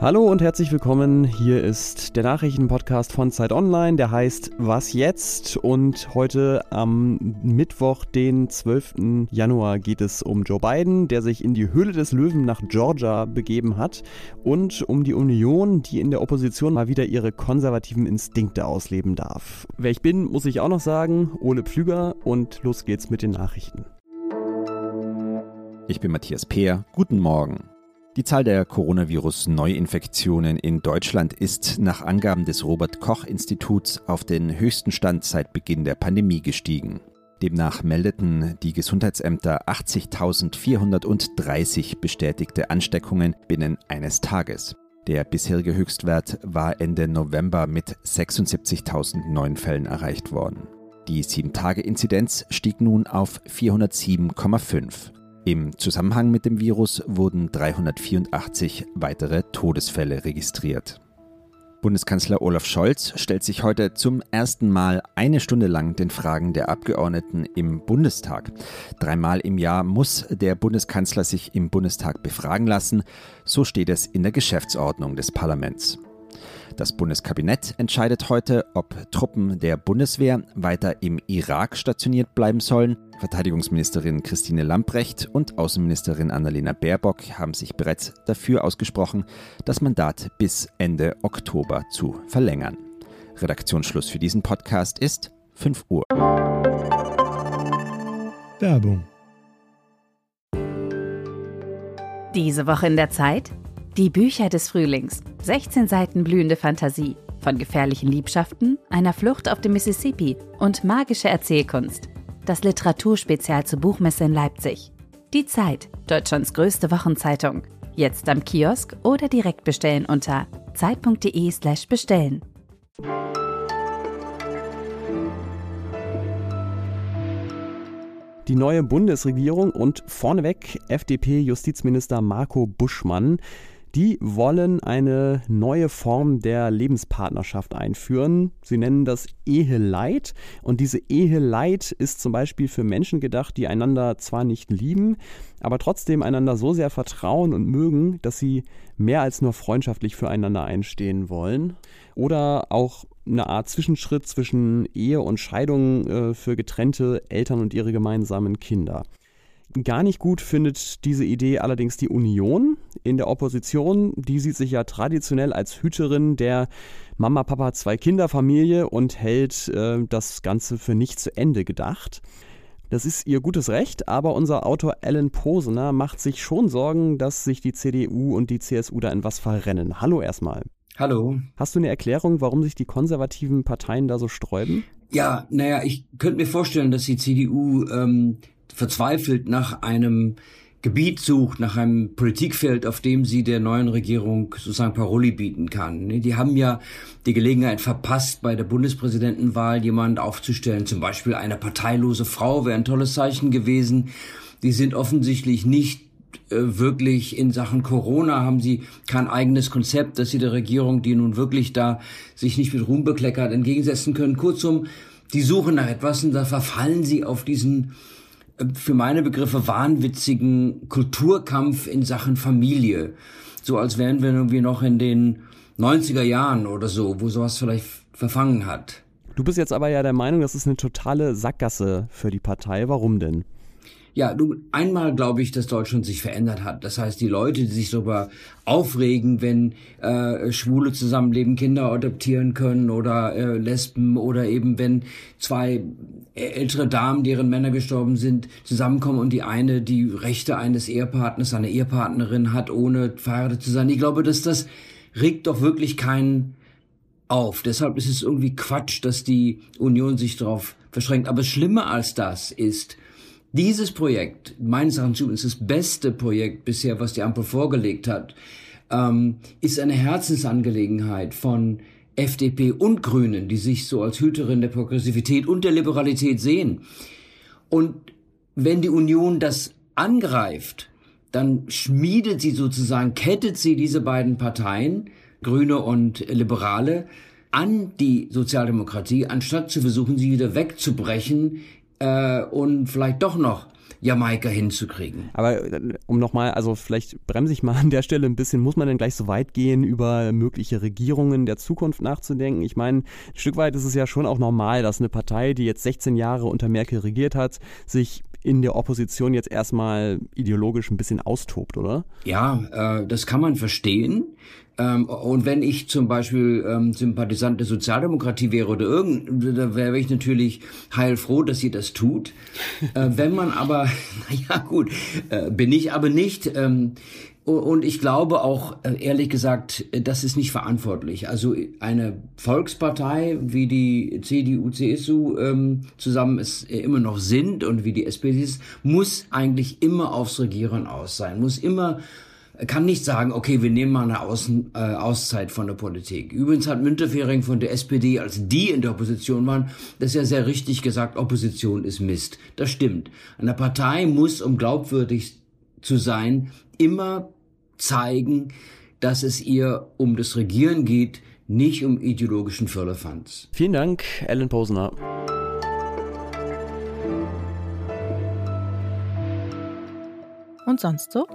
Hallo und herzlich willkommen. Hier ist der Nachrichtenpodcast von Zeit Online, der heißt Was jetzt? Und heute am Mittwoch, den 12. Januar, geht es um Joe Biden, der sich in die Höhle des Löwen nach Georgia begeben hat und um die Union, die in der Opposition mal wieder ihre konservativen Instinkte ausleben darf. Wer ich bin, muss ich auch noch sagen, Ole Pflüger und los geht's mit den Nachrichten. Ich bin Matthias Peer. Guten Morgen. Die Zahl der Coronavirus-Neuinfektionen in Deutschland ist nach Angaben des Robert Koch Instituts auf den höchsten Stand seit Beginn der Pandemie gestiegen. Demnach meldeten die Gesundheitsämter 80.430 bestätigte Ansteckungen binnen eines Tages. Der bisherige Höchstwert war Ende November mit 76.000 neuen Fällen erreicht worden. Die 7-Tage-Inzidenz stieg nun auf 407,5. Im Zusammenhang mit dem Virus wurden 384 weitere Todesfälle registriert. Bundeskanzler Olaf Scholz stellt sich heute zum ersten Mal eine Stunde lang den Fragen der Abgeordneten im Bundestag. Dreimal im Jahr muss der Bundeskanzler sich im Bundestag befragen lassen, so steht es in der Geschäftsordnung des Parlaments. Das Bundeskabinett entscheidet heute, ob Truppen der Bundeswehr weiter im Irak stationiert bleiben sollen. Verteidigungsministerin Christine Lamprecht und Außenministerin Annalena Baerbock haben sich bereits dafür ausgesprochen, das Mandat bis Ende Oktober zu verlängern. Redaktionsschluss für diesen Podcast ist 5 Uhr. Werbung. Diese Woche in der Zeit? Die Bücher des Frühlings. 16 Seiten blühende Fantasie. Von gefährlichen Liebschaften, einer Flucht auf dem Mississippi und magische Erzählkunst. Das Literaturspezial zur Buchmesse in Leipzig. Die Zeit, Deutschlands größte Wochenzeitung. Jetzt am Kiosk oder direkt bestellen unter zeit.de/slash bestellen. Die neue Bundesregierung und vorneweg FDP-Justizminister Marco Buschmann die wollen eine neue Form der Lebenspartnerschaft einführen. Sie nennen das Eheleid. Und diese Eheleid ist zum Beispiel für Menschen gedacht, die einander zwar nicht lieben, aber trotzdem einander so sehr vertrauen und mögen, dass sie mehr als nur freundschaftlich füreinander einstehen wollen. Oder auch eine Art Zwischenschritt zwischen Ehe und Scheidung äh, für getrennte Eltern und ihre gemeinsamen Kinder. Gar nicht gut findet diese Idee allerdings die Union in der Opposition. Die sieht sich ja traditionell als Hüterin der Mama, Papa, zwei Kinderfamilie und hält äh, das Ganze für nicht zu Ende gedacht. Das ist ihr gutes Recht, aber unser Autor Alan Posener macht sich schon Sorgen, dass sich die CDU und die CSU da in was verrennen. Hallo erstmal. Hallo. Hast du eine Erklärung, warum sich die konservativen Parteien da so sträuben? Ja, naja, ich könnte mir vorstellen, dass die CDU ähm, verzweifelt nach einem Gebiet sucht, nach einem Politikfeld, auf dem sie der neuen Regierung sozusagen Paroli bieten kann. Die haben ja die Gelegenheit verpasst, bei der Bundespräsidentenwahl jemand aufzustellen, zum Beispiel eine parteilose Frau wäre ein tolles Zeichen gewesen. Die sind offensichtlich nicht äh, wirklich in Sachen Corona haben sie kein eigenes Konzept, dass sie der Regierung, die nun wirklich da sich nicht mit Ruhm bekleckert, entgegensetzen können. Kurzum, die suchen nach etwas und da verfallen sie auf diesen für meine Begriffe wahnwitzigen Kulturkampf in Sachen Familie. So als wären wir irgendwie noch in den 90er Jahren oder so, wo sowas vielleicht verfangen hat. Du bist jetzt aber ja der Meinung, das ist eine totale Sackgasse für die Partei. Warum denn? Ja, du, einmal glaube ich, dass Deutschland sich verändert hat. Das heißt, die Leute, die sich darüber aufregen, wenn äh, Schwule zusammenleben, Kinder adoptieren können oder äh, Lesben oder eben wenn zwei ältere Damen, deren Männer gestorben sind, zusammenkommen und die eine die Rechte eines Ehepartners, einer Ehepartnerin hat, ohne verheiratet zu sein. Ich glaube, dass das regt doch wirklich keinen auf. Deshalb ist es irgendwie Quatsch, dass die Union sich darauf verschränkt. Aber schlimmer als das ist, dieses Projekt, meines Erachtens ist das beste Projekt bisher, was die Ampel vorgelegt hat, ähm, ist eine Herzensangelegenheit von FDP und Grünen, die sich so als Hüterin der Progressivität und der Liberalität sehen. Und wenn die Union das angreift, dann schmiedet sie sozusagen, kettet sie diese beiden Parteien, Grüne und Liberale, an die Sozialdemokratie, anstatt zu versuchen, sie wieder wegzubrechen äh, und vielleicht doch noch Jamaika hinzukriegen. Aber äh, um nochmal, also vielleicht bremse ich mal an der Stelle ein bisschen, muss man denn gleich so weit gehen, über mögliche Regierungen der Zukunft nachzudenken? Ich meine, ein Stück weit ist es ja schon auch normal, dass eine Partei, die jetzt 16 Jahre unter Merkel regiert hat, sich in der Opposition jetzt erstmal ideologisch ein bisschen austobt, oder? Ja, äh, das kann man verstehen. Ähm, und wenn ich zum Beispiel ähm, Sympathisant der Sozialdemokratie wäre oder irgend, da wäre ich natürlich heilfroh, dass sie das tut. äh, wenn man aber, naja gut, äh, bin ich aber nicht. Ähm, und ich glaube auch, äh, ehrlich gesagt, das ist nicht verantwortlich. Also eine Volkspartei, wie die CDU, CSU ähm, zusammen es immer noch sind und wie die SPD ist, muss eigentlich immer aufs Regieren aus sein, muss immer kann nicht sagen, okay, wir nehmen mal eine Außen, äh, Auszeit von der Politik. Übrigens hat Müntefering von der SPD, als die in der Opposition waren, das ja sehr richtig gesagt, Opposition ist Mist. Das stimmt. Eine Partei muss, um glaubwürdig zu sein, immer zeigen, dass es ihr um das Regieren geht, nicht um ideologischen Firlefanz. Vielen Dank, Ellen Posner. Und sonst so?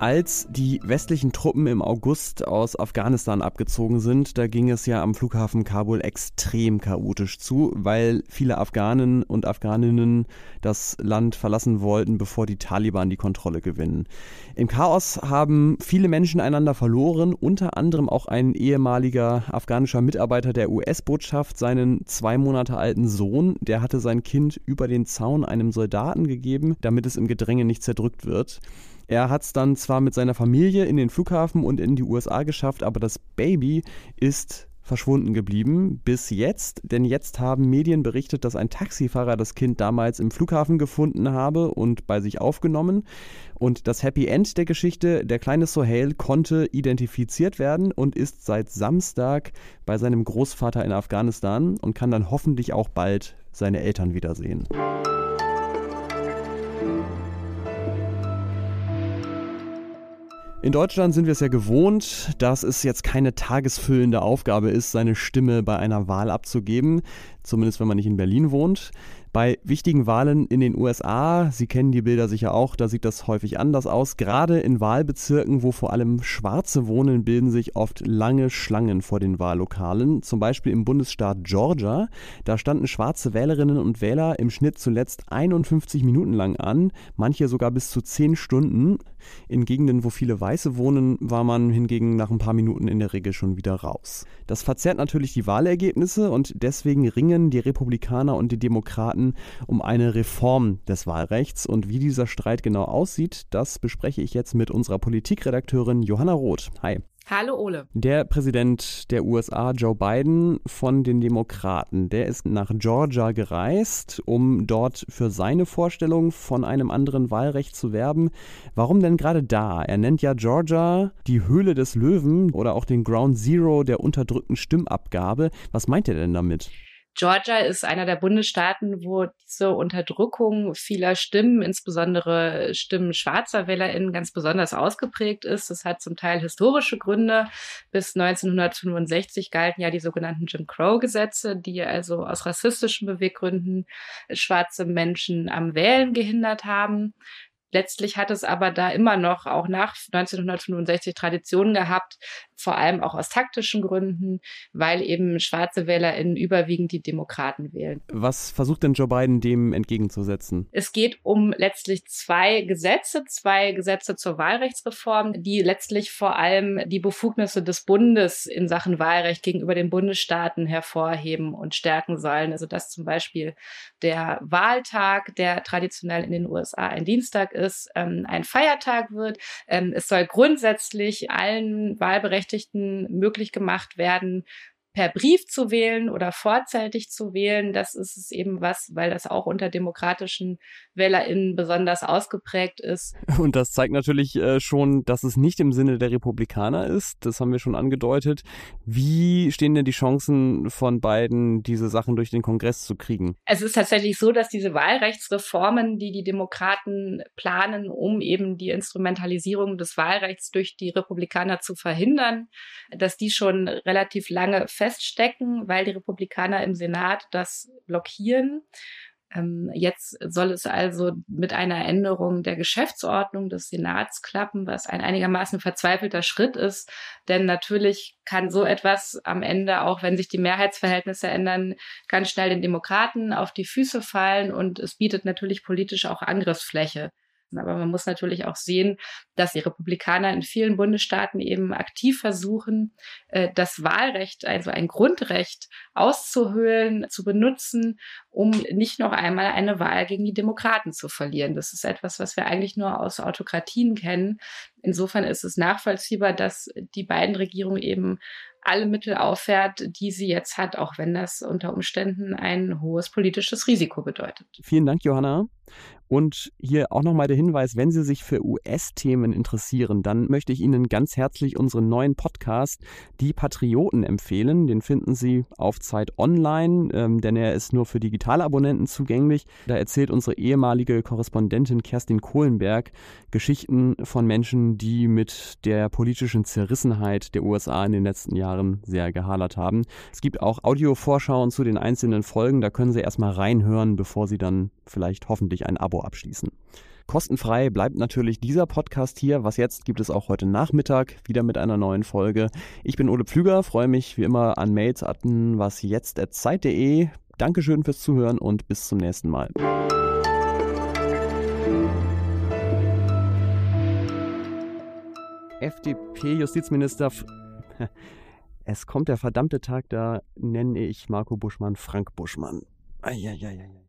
Als die westlichen Truppen im August aus Afghanistan abgezogen sind, da ging es ja am Flughafen Kabul extrem chaotisch zu, weil viele Afghanen und Afghaninnen das Land verlassen wollten, bevor die Taliban die Kontrolle gewinnen. Im Chaos haben viele Menschen einander verloren, unter anderem auch ein ehemaliger afghanischer Mitarbeiter der US-Botschaft, seinen zwei Monate alten Sohn, der hatte sein Kind über den Zaun einem Soldaten gegeben, damit es im Gedränge nicht zerdrückt wird. Er hat es dann zwar mit seiner Familie in den Flughafen und in die USA geschafft, aber das Baby ist verschwunden geblieben bis jetzt, denn jetzt haben Medien berichtet, dass ein Taxifahrer das Kind damals im Flughafen gefunden habe und bei sich aufgenommen. Und das Happy End der Geschichte, der kleine Sohail konnte identifiziert werden und ist seit Samstag bei seinem Großvater in Afghanistan und kann dann hoffentlich auch bald seine Eltern wiedersehen. In Deutschland sind wir es ja gewohnt, dass es jetzt keine tagesfüllende Aufgabe ist, seine Stimme bei einer Wahl abzugeben, zumindest wenn man nicht in Berlin wohnt. Bei wichtigen Wahlen in den USA, Sie kennen die Bilder sicher auch, da sieht das häufig anders aus. Gerade in Wahlbezirken, wo vor allem Schwarze wohnen, bilden sich oft lange Schlangen vor den Wahllokalen. Zum Beispiel im Bundesstaat Georgia. Da standen schwarze Wählerinnen und Wähler im Schnitt zuletzt 51 Minuten lang an, manche sogar bis zu 10 Stunden. In Gegenden, wo viele Weiße wohnen, war man hingegen nach ein paar Minuten in der Regel schon wieder raus. Das verzerrt natürlich die Wahlergebnisse und deswegen ringen die Republikaner und die Demokraten um eine Reform des Wahlrechts. Und wie dieser Streit genau aussieht, das bespreche ich jetzt mit unserer Politikredakteurin Johanna Roth. Hi. Hallo Ole. Der Präsident der USA, Joe Biden von den Demokraten, der ist nach Georgia gereist, um dort für seine Vorstellung von einem anderen Wahlrecht zu werben. Warum denn gerade da? Er nennt ja Georgia die Höhle des Löwen oder auch den Ground Zero der unterdrückten Stimmabgabe. Was meint er denn damit? Georgia ist einer der Bundesstaaten, wo diese Unterdrückung vieler Stimmen, insbesondere Stimmen schwarzer WählerInnen, ganz besonders ausgeprägt ist. Das hat zum Teil historische Gründe. Bis 1965 galten ja die sogenannten Jim Crow-Gesetze, die also aus rassistischen Beweggründen schwarze Menschen am Wählen gehindert haben. Letztlich hat es aber da immer noch auch nach 1965 Traditionen gehabt, vor allem auch aus taktischen Gründen, weil eben schwarze WählerInnen überwiegend die Demokraten wählen. Was versucht denn Joe Biden dem entgegenzusetzen? Es geht um letztlich zwei Gesetze, zwei Gesetze zur Wahlrechtsreform, die letztlich vor allem die Befugnisse des Bundes in Sachen Wahlrecht gegenüber den Bundesstaaten hervorheben und stärken sollen. Also dass zum Beispiel der Wahltag, der traditionell in den USA ein Dienstag ist, ähm, ein Feiertag wird. Ähm, es soll grundsätzlich allen Wahlberechtigten Wahlberechtigten möglich gemacht werden, per Brief zu wählen oder vorzeitig zu wählen. Das ist es eben was, weil das auch unter demokratischen WählerInnen besonders ausgeprägt ist. Und das zeigt natürlich äh, schon, dass es nicht im Sinne der Republikaner ist. Das haben wir schon angedeutet. Wie stehen denn die Chancen von beiden, diese Sachen durch den Kongress zu kriegen? Es ist tatsächlich so, dass diese Wahlrechtsreformen, die die Demokraten planen, um eben die Instrumentalisierung des Wahlrechts durch die Republikaner zu verhindern, dass die schon relativ lange feststecken, weil die Republikaner im Senat das blockieren. Ähm, jetzt soll es also mit einer Änderung der Geschäftsordnung des Senats klappen, was ein einigermaßen verzweifelter Schritt ist. Denn natürlich kann so etwas am Ende, auch wenn sich die Mehrheitsverhältnisse ändern, ganz schnell den Demokraten auf die Füße fallen und es bietet natürlich politisch auch Angriffsfläche. Aber man muss natürlich auch sehen, dass die Republikaner in vielen Bundesstaaten eben aktiv versuchen, äh, das Wahlrecht, also ein Grundrecht auszuhöhlen, zu benutzen, um nicht noch einmal eine Wahl gegen die Demokraten zu verlieren. Das ist etwas, was wir eigentlich nur aus Autokratien kennen. Insofern ist es nachvollziehbar, dass die beiden Regierungen eben alle Mittel auffährt, die sie jetzt hat, auch wenn das unter Umständen ein hohes politisches Risiko bedeutet. Vielen Dank, Johanna. Und hier auch nochmal der Hinweis, wenn Sie sich für US-Themen interessieren, dann möchte ich Ihnen ganz herzlich unseren neuen Podcast Die Patrioten empfehlen. Den finden Sie auf Zeit Online, ähm, denn er ist nur für digitale Abonnenten zugänglich. Da erzählt unsere ehemalige Korrespondentin Kerstin Kohlenberg Geschichten von Menschen, die mit der politischen Zerrissenheit der USA in den letzten Jahren sehr gehadert haben. Es gibt auch Audiovorschauen zu den einzelnen Folgen, da können Sie erstmal reinhören, bevor Sie dann vielleicht hoffentlich ein Abo abschließen. Kostenfrei bleibt natürlich dieser Podcast hier. Was jetzt gibt es auch heute Nachmittag wieder mit einer neuen Folge. Ich bin Ole Pflüger, freue mich wie immer an Mails an wasjetzt.zeit.de. Dankeschön fürs Zuhören und bis zum nächsten Mal. FDP-Justizminister. Es kommt der verdammte Tag, da nenne ich Marco Buschmann Frank Buschmann. Eieieiei.